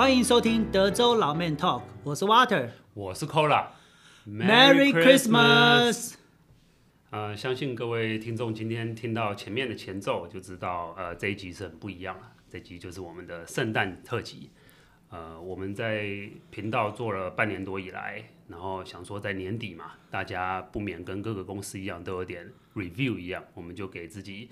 欢迎收听德州老 Man Talk，我是 Water，我是 Cola。Merry Christmas！呃，相信各位听众今天听到前面的前奏，就知道呃这一集是很不一样了。这集就是我们的圣诞特辑。呃，我们在频道做了半年多以来，然后想说在年底嘛，大家不免跟各个公司一样都有点 review 一样，我们就给自己。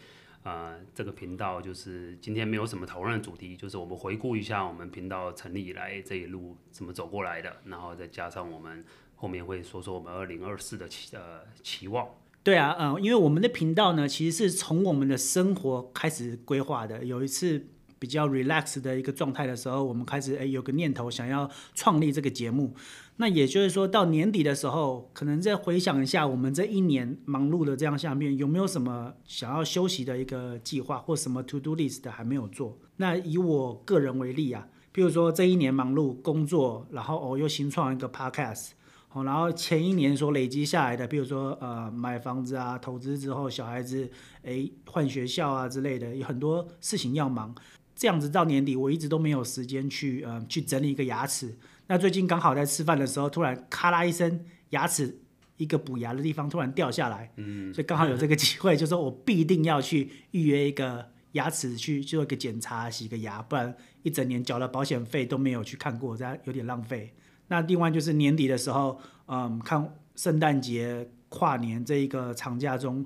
呃，这个频道就是今天没有什么讨论的主题，就是我们回顾一下我们频道成立以来这一路怎么走过来的，然后再加上我们后面会说说我们二零二四的期呃期望。对啊，嗯、因为我们的频道呢，其实是从我们的生活开始规划的。有一次比较 relax 的一个状态的时候，我们开始诶有个念头想要创立这个节目。那也就是说，到年底的时候，可能再回想一下我们这一年忙碌的这样下面，有没有什么想要休息的一个计划，或什么 to do list 还没有做？那以我个人为例啊，比如说这一年忙碌工作，然后哦又新创一个 podcast，哦，然后前一年所累积下来的，比如说呃买房子啊，投资之后小孩子诶换学校啊之类的，有很多事情要忙，这样子到年底我一直都没有时间去呃去整理一个牙齿。那最近刚好在吃饭的时候，突然咔啦一声，牙齿一个补牙的地方突然掉下来，嗯，所以刚好有这个机会，就是说我必定要去预约一个牙齿去做一个检查，洗个牙，不然一整年缴了保险费都没有去看过，这样有点浪费。那另外就是年底的时候，嗯，看圣诞节、跨年这一个长假中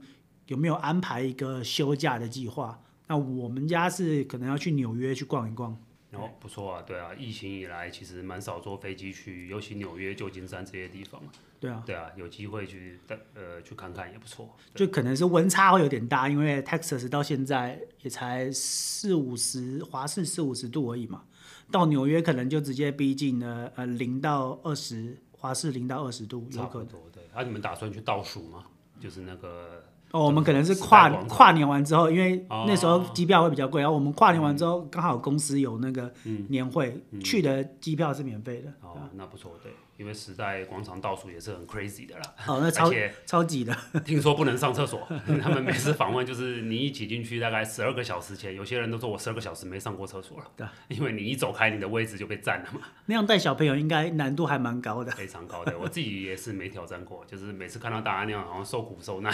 有没有安排一个休假的计划？那我们家是可能要去纽约去逛一逛。哦，不错啊，对啊，疫情以来其实蛮少坐飞机去，尤其纽约、旧金山这些地方。对啊，对啊，有机会去呃去看看也不错。就可能是温差会有点大，因为 Texas 到现在也才四五十华氏四五十度而已嘛，到纽约可能就直接逼近了呃零到二十华氏零到二十度，有可能。差不多，对。啊，你们打算去倒数吗？就是那个。哦，我们可能是跨跨年完之后，因为那时候机票会比较贵，然后我们跨年完之后刚好公司有那个年会，去的机票是免费的。哦，那不错，对。因为时代广场倒数也是很 crazy 的啦，哦，那超超挤的。听说不能上厕所，他们每次访问就是你一挤进去大概十二个小时前，有些人都说我十二个小时没上过厕所了。对，因为你一走开，你的位置就被占了嘛。那样带小朋友应该难度还蛮高的。非常高的，我自己也是没挑战过，就是每次看到大家那样好像受苦受难，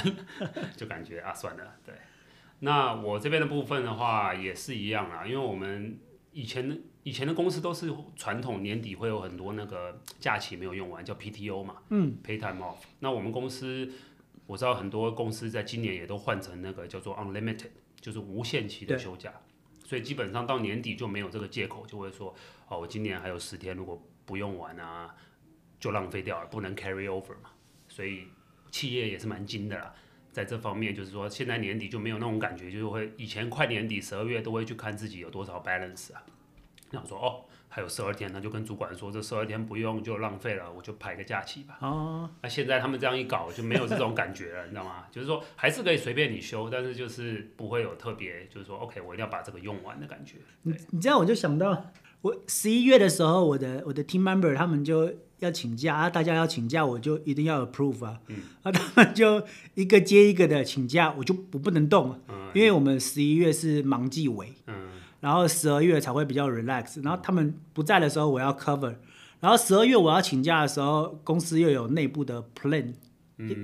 就感觉啊算了。对，那我这边的部分的话也是一样啊，因为我们以前。以前的公司都是传统年底会有很多那个假期没有用完，叫 PTO 嘛，嗯，Pay Time Off。那我们公司我知道很多公司在今年也都换成那个叫做 Unlimited，就是无限期的休假。所以基本上到年底就没有这个借口，就会说哦，我今年还有十天，如果不用完啊，就浪费掉了，不能 carry over 嘛。所以企业也是蛮精的啦，在这方面就是说，现在年底就没有那种感觉，就是会以前快年底十二月都会去看自己有多少 balance 啊。然后说哦，还有十二天，他就跟主管说，这十二天不用就浪费了，我就排个假期吧。哦，那现在他们这样一搞，就没有这种感觉了，你知道吗？就是说还是可以随便你休，但是就是不会有特别，就是说 OK，我一定要把这个用完的感觉。你你这样我就想到，我十一月的时候，我的我的 team member 他们就要请假啊，大家要请假，我就一定要 approve 啊。嗯。啊，他们就一个接一个的请假，我就我不能动，嗯，因为我们十一月是忙季尾。嗯。然后十二月才会比较 relax，然后他们不在的时候我要 cover，然后十二月我要请假的时候，公司又有内部的 plan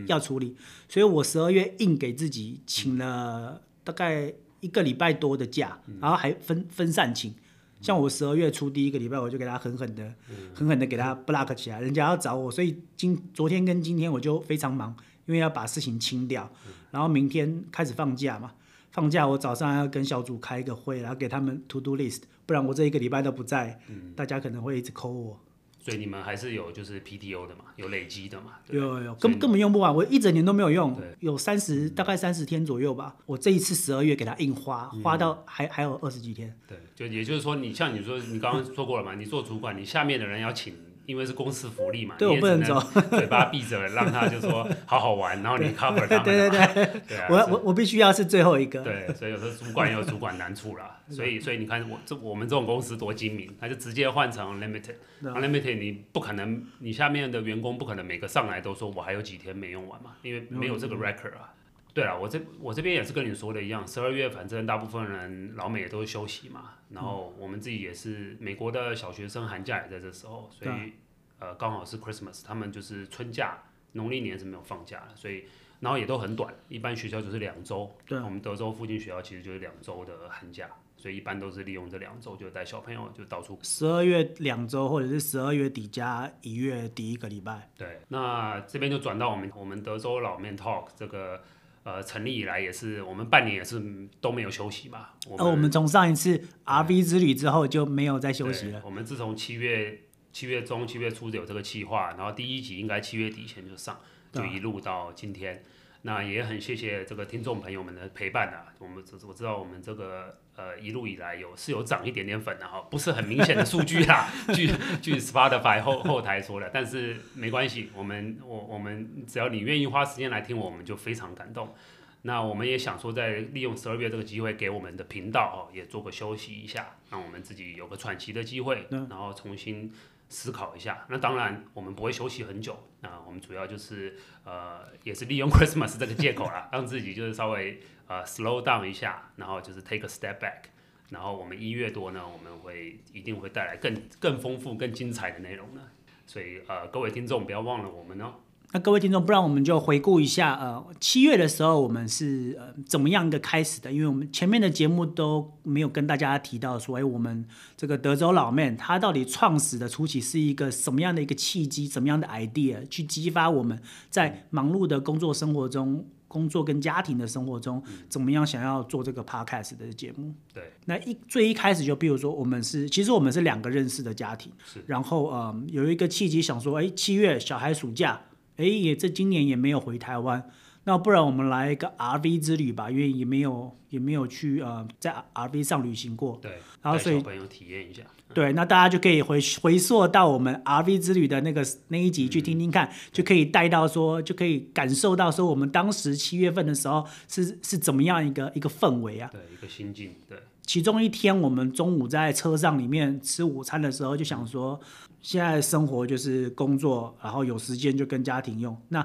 要处理，所以我十二月硬给自己请了大概一个礼拜多的假，然后还分分散请，像我十二月初第一个礼拜我就给他狠狠的狠狠的给他 block 起来，人家要找我，所以今昨天跟今天我就非常忙，因为要把事情清掉，然后明天开始放假嘛。放假，我早上要跟小组开一个会，然后给他们 to do list，不然我这一个礼拜都不在，嗯、大家可能会一直 call 我。所以你们还是有就是 PTO 的嘛，有累积的嘛？有有有，根根本用不完，我一整年都没有用，有三十大概三十天左右吧。我这一次十二月给他硬花，花到还、嗯、还有二十几天。对，就也就是说，你像你说你刚刚说过了嘛，你做主管，你下面的人要请。因为是公司福利嘛，对，我不能走，嘴巴闭着，让他就说好好玩，然后你 cover 他们。对对对，对啊、我我我必须要是最后一个。对，所以有时候主管也有主管难处啦。所以所以你看我这我们这种公司多精明，他就直接换成 unlimited，unlimited 你不可能，你下面的员工不可能每个上来都说我还有几天没用完嘛，因为没有这个 record 啊。对了，我这我这边也是跟你说的一样，十二月反正大部分人老美也都是休息嘛，然后我们自己也是美国的小学生寒假也在这时候，所以、嗯、呃刚好是 Christmas，他们就是春假，农历年是没有放假的，所以然后也都很短，一般学校就是两周，对，我们德州附近学校其实就是两周的寒假。所以一般都是利用这两周，就带小朋友就到处。十二月两周，或者是十二月底加一月第一个礼拜。对，那这边就转到我们我们德州老 Man Talk 这个呃成立以来，也是我们半年也是都没有休息嘛。呃，我们从上一次 RV 之旅之后就没有再休息了。我们自从七月七月中七月初有这个计划，然后第一集应该七月底前就上，就一路到今天。那也很谢谢这个听众朋友们的陪伴啊，我们我知道我们这个呃一路以来有是有涨一点点粉的哈，不是很明显的数据啦，据据 Spotify 后后台说的，但是没关系，我们我我们只要你愿意花时间来听我们就非常感动。那我们也想说，在利用十二月这个机会，给我们的频道哦也做个休息一下，让我们自己有个喘息的机会，然后重新。思考一下，那当然我们不会休息很久，啊我们主要就是呃，也是利用 Christmas 这个借口啦，让自己就是稍微呃 slow down 一下，然后就是 take a step back，然后我们一月多呢，我们会一定会带来更更丰富、更精彩的内容呢，所以呃，各位听众不要忘了我们哦。那各位听众，不然我们就回顾一下，呃，七月的时候我们是呃怎么样一个开始的？因为我们前面的节目都没有跟大家提到说，哎，我们这个德州老 Man 他到底创始的初期是一个什么样的一个契机，怎么样的 idea 去激发我们在忙碌的工作生活中、工作跟家庭的生活中，怎么样想要做这个 podcast 的节目？对，那一最一开始就比如说我们是，其实我们是两个认识的家庭，是，然后呃有一个契机想说，哎，七月小孩暑假。哎，也这今年也没有回台湾，那不然我们来一个 RV 之旅吧，因为也没有也没有去呃在 RV 上旅行过。对，然后所以小朋友体验一下。对，那大家就可以回回溯到我们 RV 之旅的那个那一集去听听看，嗯、就可以带到说，就可以感受到说我们当时七月份的时候是是怎么样一个一个氛围啊？对，一个心境。对，其中一天我们中午在车上里面吃午餐的时候，就想说。现在生活就是工作，然后有时间就跟家庭用。那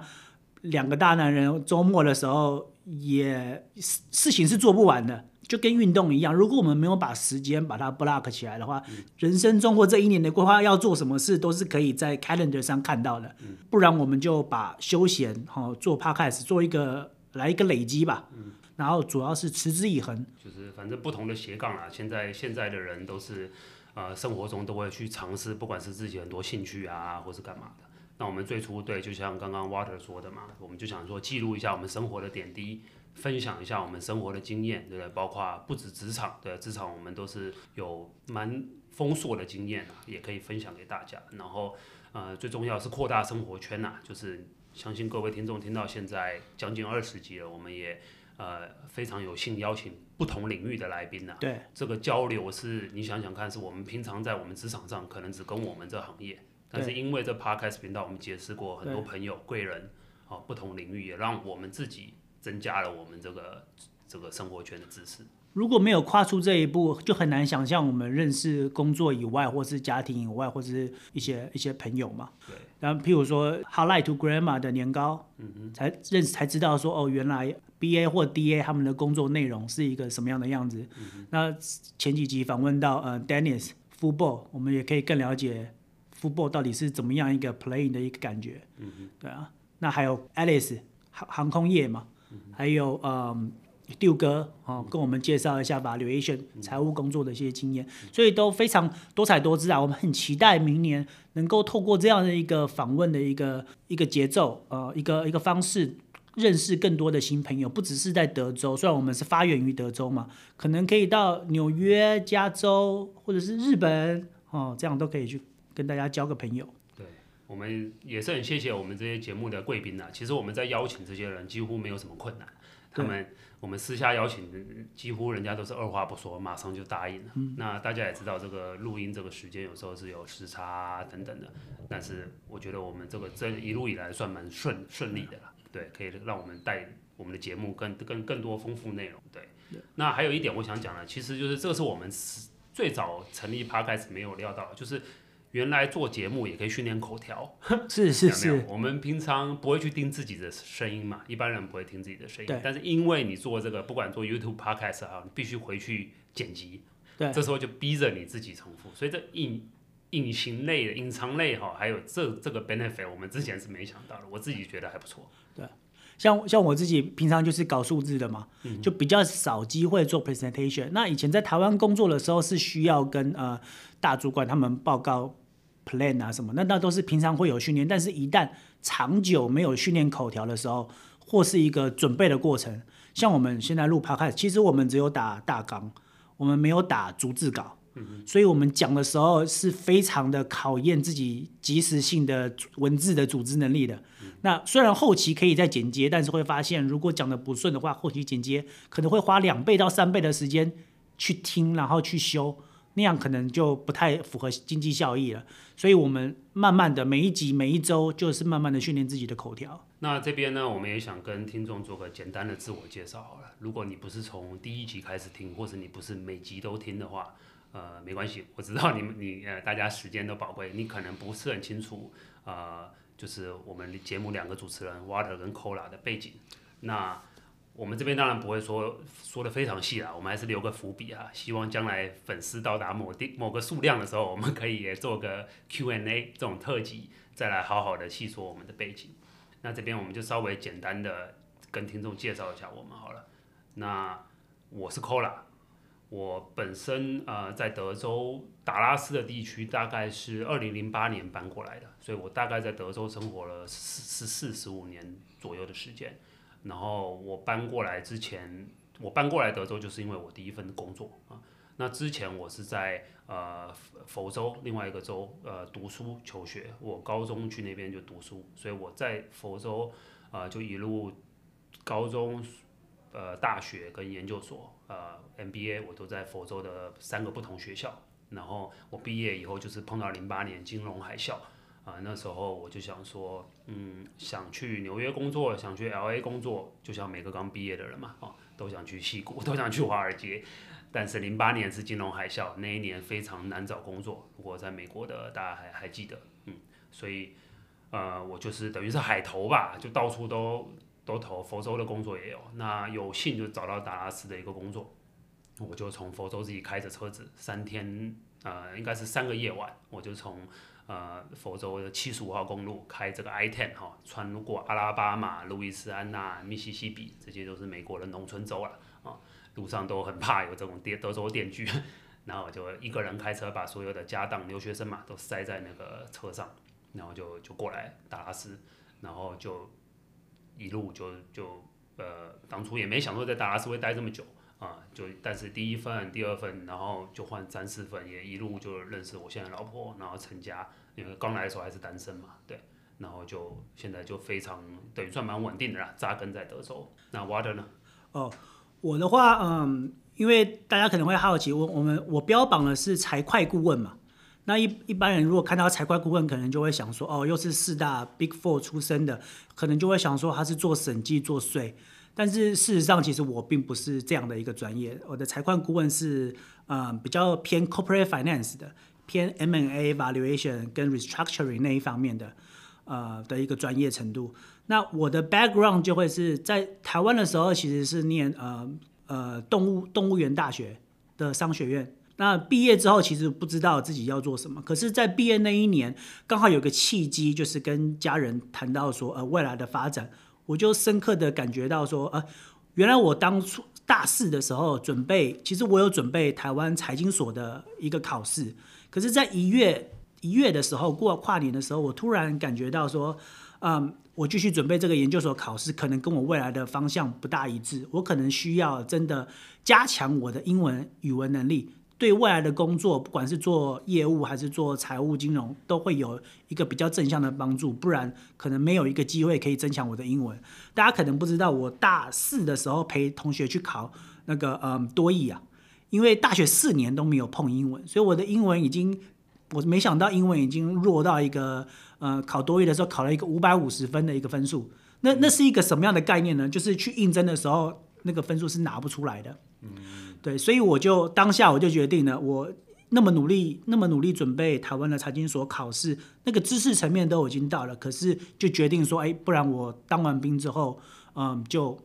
两个大男人周末的时候也事情是做不完的，就跟运动一样。如果我们没有把时间把它 block 起来的话，嗯、人生中或这一年的规划要做什么事都是可以在 calendar 上看到的。嗯、不然我们就把休闲哈做 podcast 做一个来一个累积吧。嗯、然后主要是持之以恒。就是反正不同的斜杠啊，现在现在的人都是。呃，生活中都会去尝试，不管是自己很多兴趣啊，或是干嘛的。那我们最初对，就像刚刚 Water 说的嘛，我们就想说记录一下我们生活的点滴，分享一下我们生活的经验，对不对？包括不止职场，对，职场我们都是有蛮丰硕的经验啊，也可以分享给大家。然后，呃，最重要是扩大生活圈呐、就是相信各位听众听到现在将近二十集了，我们也。呃，非常有幸邀请不同领域的来宾呢、啊。对，这个交流是你想想看，是我们平常在我们职场上可能只跟我们这行业，但是因为这 Podcast 频道，我们结识过很多朋友、贵人，啊，不同领域也让我们自己增加了我们这个这个生活圈的知识。如果没有跨出这一步，就很难想象我们认识工作以外，或是家庭以外，或是一些一些朋友嘛。对。然后，譬如说，How l i g h to Grandma 的年糕，嗯哼，才认识才知道说，哦，原来 BA 或 DA 他们的工作内容是一个什么样的样子。嗯哼。那前几集访问到呃 Dennis Football，我们也可以更了解 Football 到底是怎么样一个 playing 的一个感觉。嗯哼。对啊。那还有 Alice 航航空业嘛，嗯、还有嗯。丢哥哦，跟我们介绍一下 valuation 财务工作的一些经验，所以都非常多彩多姿啊。我们很期待明年能够透过这样的一个访问的一个一个节奏，呃，一个一个方式，认识更多的新朋友。不只是在德州，虽然我们是发源于德州嘛，可能可以到纽约、加州或者是日本哦，这样都可以去跟大家交个朋友。对，我们也是很谢谢我们这些节目的贵宾啊。其实我们在邀请这些人几乎没有什么困难，他们。我们私下邀请，几乎人家都是二话不说，马上就答应了。嗯、那大家也知道，这个录音这个时间有时候是有时差、啊、等等的，但是我觉得我们这个这一路以来算蛮顺顺利的了。对，可以让我们带我们的节目更更更多丰富内容。对，对那还有一点我想讲的，其实就是这个是我们最早成立 Podcast 没有料到，就是原来做节目也可以训练口条，是是是。我们平常不会去听自己的声音嘛，一般人不会听自己的声音。对。但是因为你做这个，不管做 YouTube、Podcast 啊，你必须回去剪辑。对。这时候就逼着你自己重复，所以这隐隐形类的、隐藏类哈，还有这这个 benefit，我们之前是没想到的。我自己觉得还不错。对。像像我自己平常就是搞数字的嘛，嗯、就比较少机会做 presentation。那以前在台湾工作的时候，是需要跟呃大主管他们报告。Plan 啊什么，那那都是平常会有训练，但是一旦长久没有训练口条的时候，或是一个准备的过程，像我们现在录 podcast，其实我们只有打大纲，我们没有打逐字稿，所以我们讲的时候是非常的考验自己及时性的文字的组织能力的。那虽然后期可以再剪接，但是会发现如果讲的不顺的话，后期剪接可能会花两倍到三倍的时间去听，然后去修。那样可能就不太符合经济效益了，所以我们慢慢的每一集每一周就是慢慢的训练自己的口条。那这边呢，我们也想跟听众做个简单的自我介绍好了。如果你不是从第一集开始听，或者你不是每集都听的话，呃，没关系，我知道你们 你呃大家时间都宝贵，你可能不是很清楚呃，就是我们节目两个主持人 Water 跟 Cola 的背景，那。我们这边当然不会说说的非常细啦，我们还是留个伏笔啊。希望将来粉丝到达某定某个数量的时候，我们可以也做个 Q&A 这种特辑，再来好好的细说我们的背景。那这边我们就稍微简单的跟听众介绍一下我们好了。那我是 Cola，我本身呃在德州达拉斯的地区，大概是二零零八年搬过来的，所以我大概在德州生活了十四十五年左右的时间。然后我搬过来之前，我搬过来德州就是因为我第一份工作啊。那之前我是在呃佛州另外一个州呃读书求学，我高中去那边就读书，所以我在佛州啊、就一路高中呃大学跟研究所呃 MBA 我都在佛州的三个不同学校。然后我毕业以后就是碰到零八年金融海啸。啊，那时候我就想说，嗯，想去纽约工作，想去 LA 工作，就像每个刚毕业的人嘛，啊，都想去矽谷，都想去华尔街。但是零八年是金融海啸，那一年非常难找工作。如果在美国的大家还还记得，嗯，所以，呃，我就是等于是海投吧，就到处都都投，佛州的工作也有。那有幸就找到达拉斯的一个工作，我就从佛州自己开着车子，三天，呃，应该是三个夜晚，我就从。呃，佛州的七十五号公路开这个 i ten 哈，穿过阿拉巴马、路易斯安那、密西西比，这些都是美国的农村州了啊。路上都很怕有这种电 德州电锯，然后就一个人开车把所有的家当、留学生嘛都塞在那个车上，然后就就过来达拉斯，然后就一路就就呃，当初也没想说在达拉斯会待这么久。啊，就但是第一份、第二份，然后就换三四份，也一路就认识我现在老婆，然后成家。因为刚来的时候还是单身嘛，对，然后就现在就非常等于算蛮稳定的啦，扎根在德州。那 Water 呢？哦，我的话，嗯，因为大家可能会好奇，我我们我标榜的是财会顾问嘛，那一一般人如果看到财会顾问，可能就会想说，哦，又是四大 Big Four 出身的，可能就会想说他是做审计、做税。但是事实上，其实我并不是这样的一个专业。我的财会顾问是，嗯，比较偏 corporate finance 的，偏 M&A valuation 跟 restructuring 那一方面的，呃的一个专业程度。那我的 background 就会是在台湾的时候，其实是念呃呃动物动物园大学的商学院。那毕业之后，其实不知道自己要做什么。可是，在毕业那一年，刚好有个契机，就是跟家人谈到说，呃，未来的发展。我就深刻的感觉到说，呃，原来我当初大四的时候准备，其实我有准备台湾财经所的一个考试，可是，在一月一月的时候过跨年的时候，我突然感觉到说，嗯，我继续准备这个研究所考试，可能跟我未来的方向不大一致，我可能需要真的加强我的英文语文能力。对未来的工作，不管是做业务还是做财务金融，都会有一个比较正向的帮助。不然可能没有一个机会可以增强我的英文。大家可能不知道，我大四的时候陪同学去考那个嗯多益啊，因为大学四年都没有碰英文，所以我的英文已经，我没想到英文已经弱到一个呃考多语的时候考了一个五百五十分的一个分数。那那是一个什么样的概念呢？就是去应征的时候，那个分数是拿不出来的。嗯。对，所以我就当下我就决定了，我那么努力，那么努力准备台湾的财经所考试，那个知识层面都已经到了，可是就决定说，哎，不然我当完兵之后，嗯，就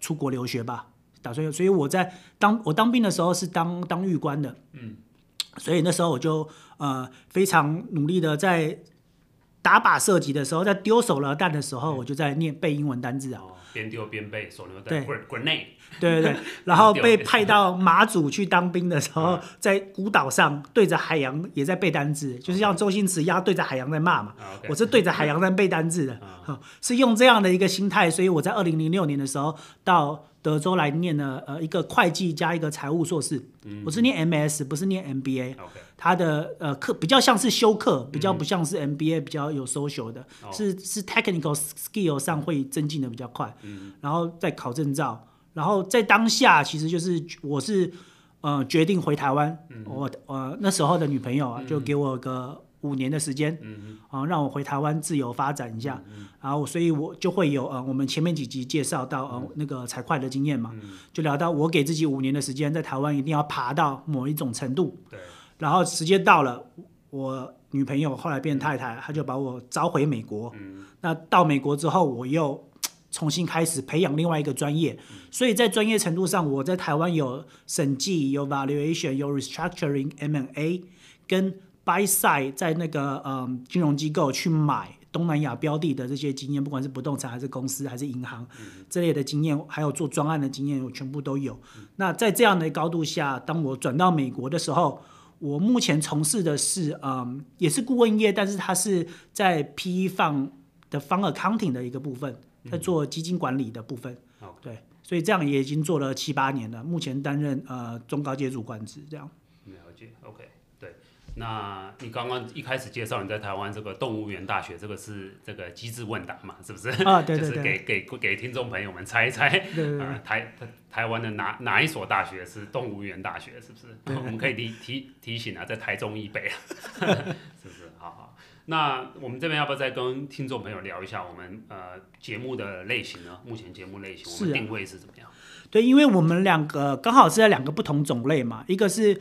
出国留学吧，打算。所以我在当我当兵的时候是当当狱官的，嗯，所以那时候我就呃非常努力的在打靶射击的时候，在丢手榴弹的时候，我就在念背英文单字啊。边丢边背手榴弹，对，grenade，对对对，然后被派到马祖去当兵的时候，在孤岛上对着海洋也在背单字，就是像周星驰一样对着海洋在骂嘛。我是对着海洋在背单字的，是用这样的一个心态，所以我在二零零六年的时候到德州来念了呃一个会计加一个财务硕士，我是念 MS，不是念 MBA。他的呃课比较像是修课，比较不像是 MBA，比较有 social 的，嗯、是是 technical skill 上会增进的比较快，嗯、然后再考证照，然后在当下其实就是我是呃决定回台湾，嗯、我呃那时候的女朋友啊就给我个五年的时间，啊、嗯啊、让我回台湾自由发展一下，嗯、然后所以我就会有呃我们前面几集介绍到呃那个财会的经验嘛，嗯、就聊到我给自己五年的时间在台湾一定要爬到某一种程度。对然后时间到了，我女朋友后来变太太，她就把我召回美国。嗯、那到美国之后，我又重新开始培养另外一个专业。嗯、所以在专业程度上，我在台湾有审计、有 valuation、有 restructuring M&A，跟 buy side 在那个嗯金融机构去买东南亚标的的这些经验，不管是不动产还是公司还是银行、嗯、这类的经验，还有做专案的经验，我全部都有。嗯、那在这样的高度下，当我转到美国的时候。我目前从事的是，嗯，也是顾问业，但是它是在 PE Fund 的 Fund Accounting 的一个部分，在做基金管理的部分。嗯、对，所以这样也已经做了七八年了，目前担任呃中高阶主管职这样。了解，OK。那你刚刚一开始介绍你在台湾这个动物园大学，这个是这个机智问答嘛？是不是？啊，对对对。就是给给给听众朋友们猜一猜，对对对呃、台台湾的哪哪一所大学是动物园大学？是不是？对对对我们可以提提提醒啊，在台中以北啊，是不是？好好。那我们这边要不要再跟听众朋友聊一下我们呃节目的类型呢？目前节目类型我们定位是怎么样？对，因为我们两个刚好是在两个不同种类嘛，一个是。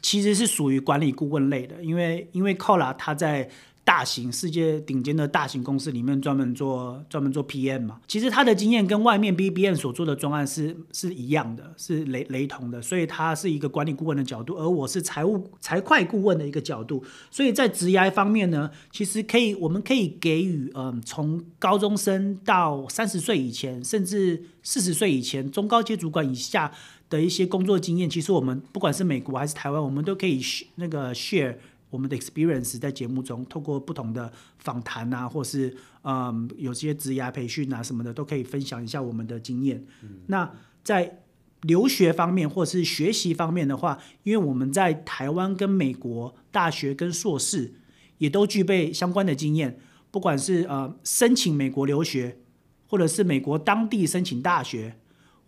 其实是属于管理顾问类的，因为因为 Cola 他在大型世界顶尖的大型公司里面专门做专门做 PM 嘛，其实他的经验跟外面 BBM 所做的专案是是一样的，是雷雷同的，所以他是一个管理顾问的角度，而我是财务财会顾问的一个角度，所以在职涯方面呢，其实可以我们可以给予嗯从高中生到三十岁以前，甚至四十岁以前中高阶主管以下。的一些工作经验，其实我们不管是美国还是台湾，我们都可以那个 share 我们的 experience 在节目中，透过不同的访谈啊，或是嗯有些职涯培训啊什么的，都可以分享一下我们的经验。嗯、那在留学方面或是学习方面的话，因为我们在台湾跟美国大学跟硕士也都具备相关的经验，不管是呃申请美国留学，或者是美国当地申请大学。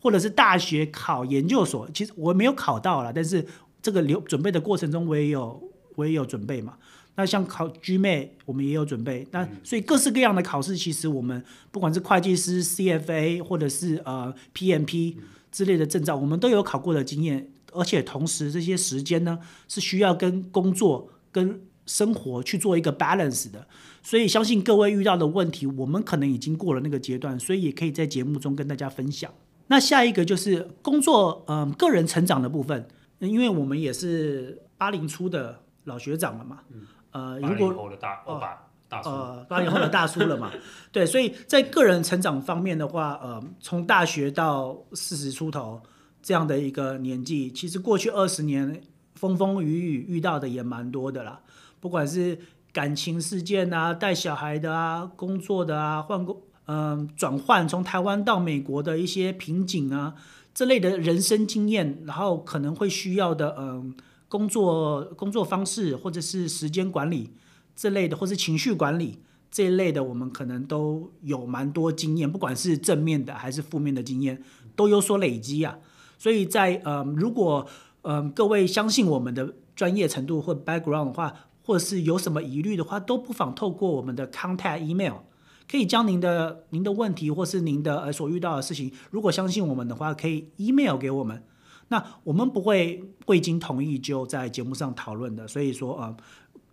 或者是大学考研究所，其实我没有考到了，但是这个留准备的过程中，我也有我也有准备嘛。那像考 GMAT，我们也有准备。那所以各式各样的考试，其实我们不管是会计师 CFA，或者是呃 PMP 之类的证照，我们都有考过的经验。而且同时这些时间呢，是需要跟工作跟生活去做一个 balance 的。所以相信各位遇到的问题，我们可能已经过了那个阶段，所以也可以在节目中跟大家分享。那下一个就是工作，嗯、呃，个人成长的部分，因为我们也是八零初的老学长了嘛，嗯呃，如果后的大哦大叔，呃，八零后的大叔了嘛，对，所以在个人成长方面的话，呃，从大学到四十出头这样的一个年纪，其实过去二十年风风雨雨遇到的也蛮多的啦，不管是感情事件啊，带小孩的啊，工作的啊，换工。嗯，转换从台湾到美国的一些瓶颈啊，这类的人生经验，然后可能会需要的，嗯，工作工作方式或者是时间管理这类的，或是情绪管理这一类的，我们可能都有蛮多经验，不管是正面的还是负面的经验，都有所累积啊。所以在嗯，如果嗯各位相信我们的专业程度或 background 的话，或者是有什么疑虑的话，都不妨透过我们的 contact email。可以将您的您的问题或是您的呃所遇到的事情，如果相信我们的话，可以 email 给我们。那我们不会未经同意就在节目上讨论的，所以说呃，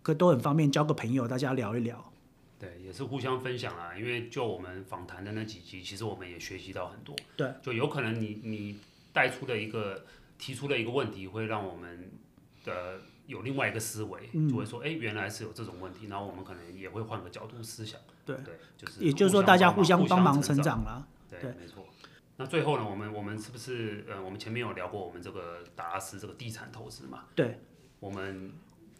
可都很方便交个朋友，大家聊一聊。对，也是互相分享啊。因为就我们访谈的那几集，其实我们也学习到很多。对，就有可能你你带出的一个提出的一个问题，会让我们的有另外一个思维，嗯、就会说，哎，原来是有这种问题，然后我们可能也会换个角度思想。对对，就是也就是说，大家互相帮忙成长了。对，对没错。那最后呢，我们我们是不是呃，我们前面有聊过我们这个达拉斯这个地产投资嘛？对，我们。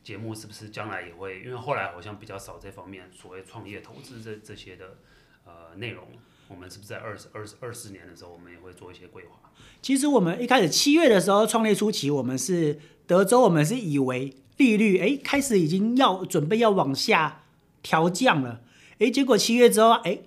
节目是不是将来也会？因为后来好像比较少这方面所谓创业投资这这些的呃内容。我们是不是在二十二十二四年的时候，我们也会做一些规划？其实我们一开始七月的时候创立初期，我们是德州，我们是以为利率哎开始已经要准备要往下调降了，哎结果七月之后哎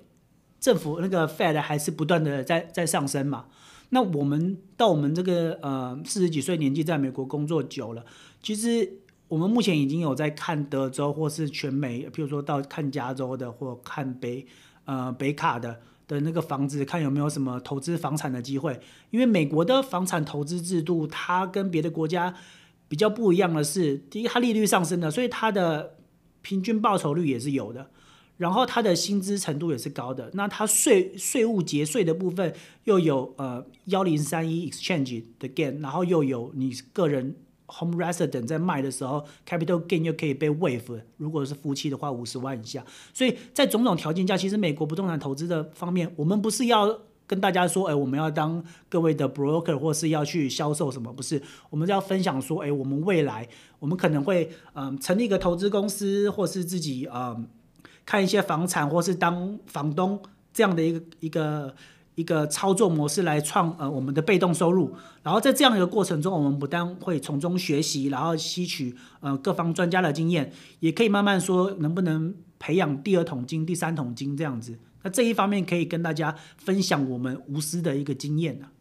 政府那个 Fed 还是不断的在在上升嘛。那我们到我们这个呃四十几岁年纪，在美国工作久了，其实。我们目前已经有在看德州或是全美，譬如说到看加州的或看北呃北卡的的那个房子，看有没有什么投资房产的机会。因为美国的房产投资制度，它跟别的国家比较不一样的是，第一，它利率上升了，所以它的平均报酬率也是有的，然后它的薪资程度也是高的。那它税税务节税的部分又有呃幺零三一 exchange 的 gain，然后又有你个人。Home resident 在卖的时候，capital gain 又可以被 waive。如果是夫妻的话，五十万以下。所以在种种条件下，其实美国不动产投资的方面，我们不是要跟大家说，哎，我们要当各位的 broker，或是要去销售什么，不是。我们要分享说，哎，我们未来我们可能会嗯、成立一个投资公司，或是自己嗯、看一些房产，或是当房东这样的一个一个。一个操作模式来创呃我们的被动收入，然后在这样一个过程中，我们不但会从中学习，然后吸取呃各方专家的经验，也可以慢慢说能不能培养第二桶金、第三桶金这样子。那这一方面可以跟大家分享我们无私的一个经验啊。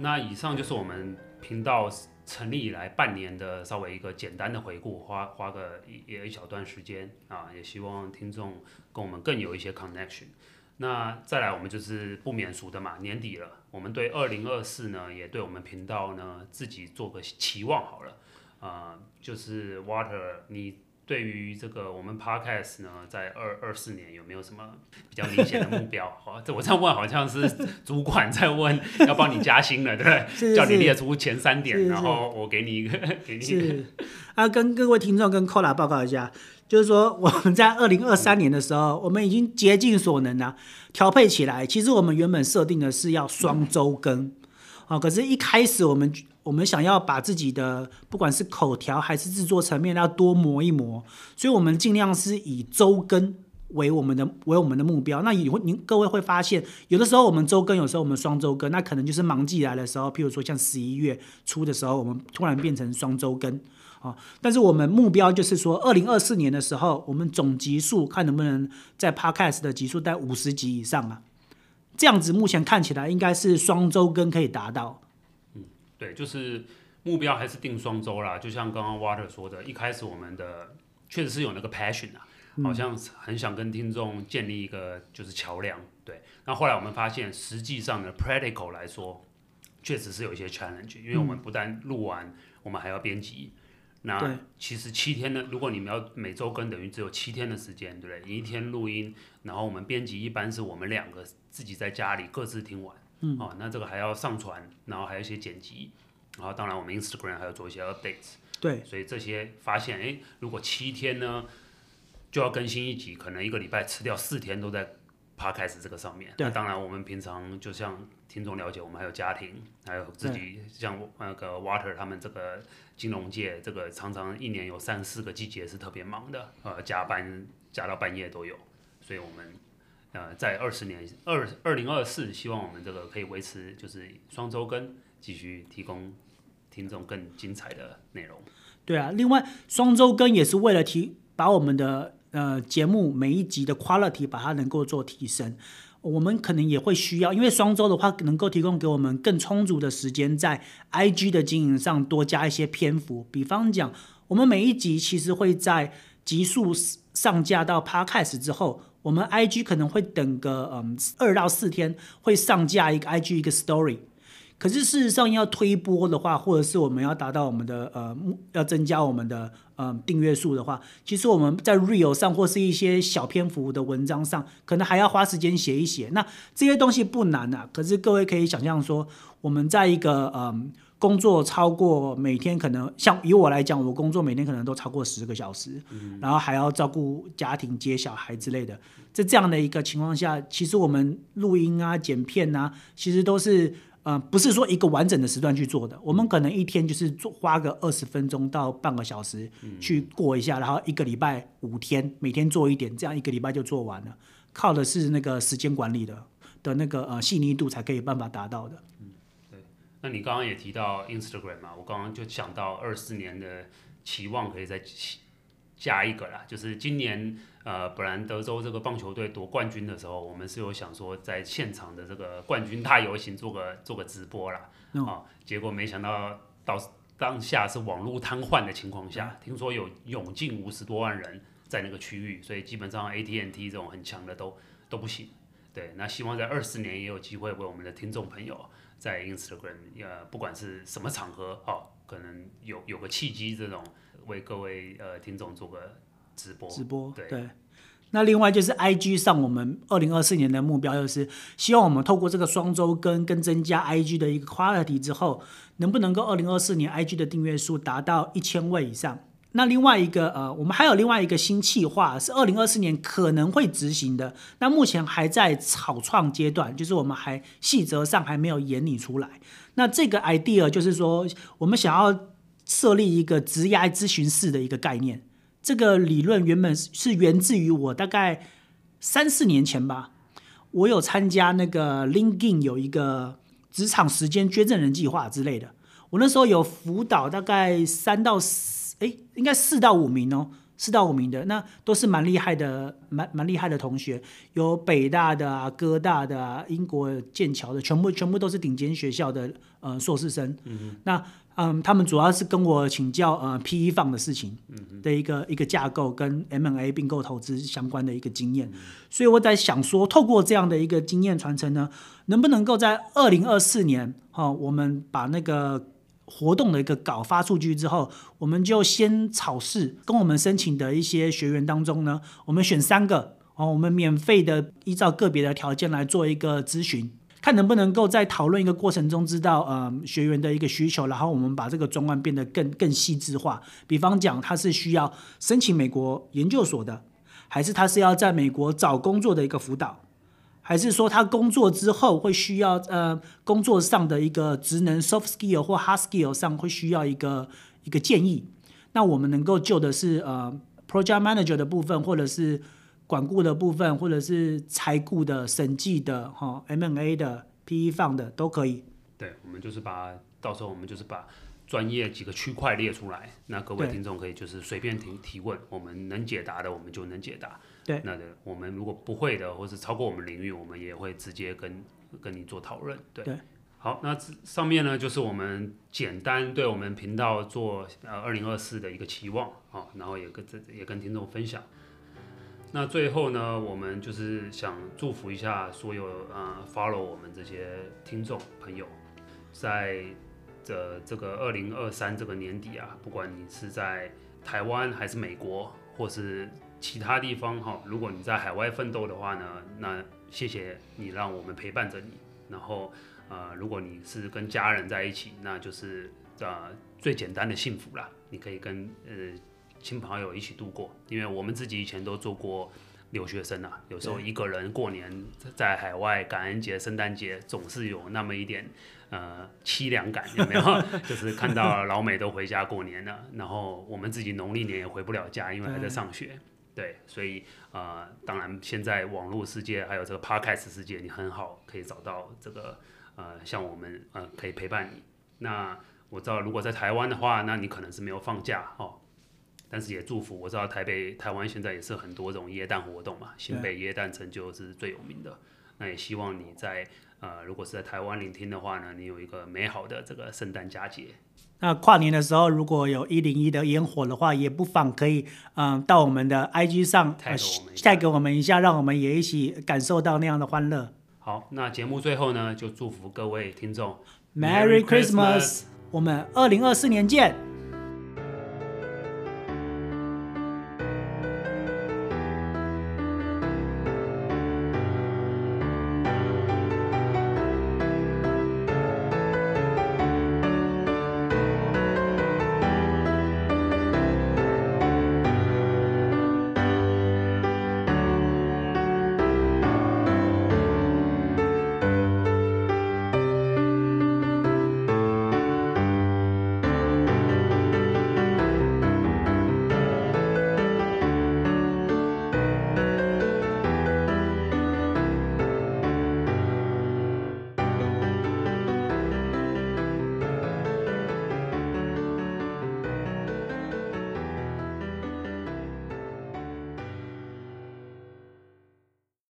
那以上就是我们频道。成立以来半年的稍微一个简单的回顾，花花个一一小段时间啊，也希望听众跟我们更有一些 connection。那再来，我们就是不免俗的嘛，年底了，我们对二零二四呢，也对我们频道呢自己做个期望好了，啊，就是 Water 你。对于这个我们 Podcast 呢，在二二四年有没有什么比较明显的目标？好，这我这样问好像是主管在问，要帮你加薪了，对不对？是是是叫你列出前三点，然后我给你一个，给你一个。啊，跟各位听众跟 Cola 报告一下，就是说我们在二零二三年的时候，嗯、我们已经竭尽所能啊，调配起来。其实我们原本设定的是要双周更，啊，可是一开始我们。我们想要把自己的不管是口条还是制作层面要多磨一磨，所以我们尽量是以周更为我们的为我们的目标。那以后您各位会发现，有的时候我们周更，有时候我们双周更，那可能就是忙季来的时候，譬如说像十一月初的时候，我们突然变成双周更啊。但是我们目标就是说，二零二四年的时候，我们总集数看能不能在 Podcast 的集数在五十集以上啊。这样子目前看起来应该是双周更可以达到。对，就是目标还是定双周啦，就像刚刚 Water 说的，一开始我们的确实是有那个 passion 啊，好像很想跟听众建立一个就是桥梁。对，那后来我们发现，实际上的 practical 来说，确实是有一些 challenge，因为我们不但录完，我们还要编辑。那其实七天的，如果你们要每周更，等于只有七天的时间，对不对？一天录音，然后我们编辑一般是我们两个自己在家里各自听完。嗯，哦，那这个还要上传，然后还有一些剪辑，然后当然我们 Instagram 还要做一些 updates。对，所以这些发现，哎，如果七天呢就要更新一集，可能一个礼拜吃掉四天都在 Podcast 这个上面。对，那当然我们平常就像听众了解，我们还有家庭，还有自己像那个 Water 他们这个金融界，这个常常一年有三四个季节是特别忙的，呃，加班加到半夜都有，所以我们。呃，在二十年二二零二四，希望我们这个可以维持，就是双周更，继续提供听众更精彩的内容。对啊，另外双周更也是为了提把我们的呃节目每一集的 quality 把它能够做提升。我们可能也会需要，因为双周的话能够提供给我们更充足的时间，在 IG 的经营上多加一些篇幅。比方讲，我们每一集其实会在集数上架到 Podcast 之后。我们 IG 可能会等个嗯二到四天会上架一个 IG 一个 Story。可是事实上要推播的话，或者是我们要达到我们的呃要增加我们的呃订阅数的话，其实我们在 Real 上或是一些小篇幅的文章上，可能还要花时间写一写。那这些东西不难啊，可是各位可以想象说，我们在一个嗯工作超过每天可能像以我来讲，我工作每天可能都超过十个小时，然后还要照顾家庭、接小孩之类的，在这样的一个情况下，其实我们录音啊、剪片啊，其实都是。呃，不是说一个完整的时段去做的，我们可能一天就是做花个二十分钟到半个小时去过一下，然后一个礼拜五天，每天做一点，这样一个礼拜就做完了。靠的是那个时间管理的的那个呃细腻度才可以办法达到的。那你刚刚也提到 Instagram 嘛，我刚刚就想到二四年的期望可以再加一个啦，就是今年。呃，本来德州这个棒球队夺冠军的时候，我们是有想说在现场的这个冠军大游行做个做个直播啦，啊、结果没想到到当下是网络瘫痪的情况下，听说有涌进五十多万人在那个区域，所以基本上 AT&T 这种很强的都都不行。对，那希望在二四年也有机会为我们的听众朋友在 Instagram，呃，不管是什么场合，哦，可能有有个契机这种为各位呃听众做个。直播，直播，对，对。那另外就是 IG 上，我们二零二四年的目标就是希望我们透过这个双周更跟增加 IG 的一个 quality 之后，能不能够二零二四年 IG 的订阅数达到一千位以上？那另外一个呃，我们还有另外一个新企划是二零二四年可能会执行的，那目前还在草创阶段，就是我们还细则上还没有研拟出来。那这个 idea 就是说，我们想要设立一个职业咨询室的一个概念。这个理论原本是源自于我大概三四年前吧，我有参加那个 LinkedIn 有一个职场时间捐赠人计划之类的，我那时候有辅导大概三到四，哎，应该四到五名哦，四到五名的，那都是蛮厉害的，蛮蛮厉害的同学，有北大的啊、哥大的啊、英国剑桥的，全部全部都是顶尖学校的呃硕士生，嗯哼，那。嗯，他们主要是跟我请教呃 PE Fund 的事情的一个、嗯、一个架构跟 M&A 并购投资相关的一个经验，嗯、所以我在想说，透过这样的一个经验传承呢，能不能够在二零二四年哈、哦，我们把那个活动的一个稿发出去之后，我们就先草试，跟我们申请的一些学员当中呢，我们选三个哦，我们免费的依照个别的条件来做一个咨询。看能不能够在讨论一个过程中知道呃学员的一个需求，然后我们把这个专案变得更更细致化。比方讲，他是需要申请美国研究所的，还是他是要在美国找工作的一个辅导，还是说他工作之后会需要呃工作上的一个职能 soft skill 或 hard skill 上会需要一个一个建议？那我们能够就的是呃 project manager 的部分，或者是。管顾的部分，或者是财顾的、审计的、哈 M&A 的、PE Fund 的都可以。对，我们就是把到时候我们就是把专业几个区块列出来，那各位听众可以就是随便提提问，我们能解答的我们就能解答。对，那我们如果不会的，或是超过我们领域，我们也会直接跟跟你做讨论。对，对好，那上面呢就是我们简单对我们频道做呃二零二四的一个期望啊，然后也跟这也跟听众分享。那最后呢，我们就是想祝福一下所有呃 follow 我们这些听众朋友，在这这个二零二三这个年底啊，不管你是在台湾还是美国，或是其他地方哈，如果你在海外奋斗的话呢，那谢谢你让我们陪伴着你。然后呃，如果你是跟家人在一起，那就是呃最简单的幸福啦，你可以跟呃。亲朋友一起度过，因为我们自己以前都做过留学生啊，有时候一个人过年在海外，感恩节、圣诞节总是有那么一点呃凄凉感，有没有？就是看到老美都回家过年了，然后我们自己农历年也回不了家，因为还在上学。对，所以呃，当然现在网络世界还有这个 Podcast 世界，你很好可以找到这个呃像我们呃可以陪伴你。那我知道如果在台湾的话，那你可能是没有放假哦。但是也祝福，我知道台北、台湾现在也是很多这种耶诞活动嘛，新北耶诞城就是最有名的。那也希望你在呃，如果是在台湾聆听的话呢，你有一个美好的这个圣诞佳节。那跨年的时候，如果有一零一的烟火的话，也不妨可以嗯到我们的 IG 上带给、呃、我们一下，让我们也一起感受到那样的欢乐。好，那节目最后呢，就祝福各位听众 Merry Christmas，我们二零二四年见。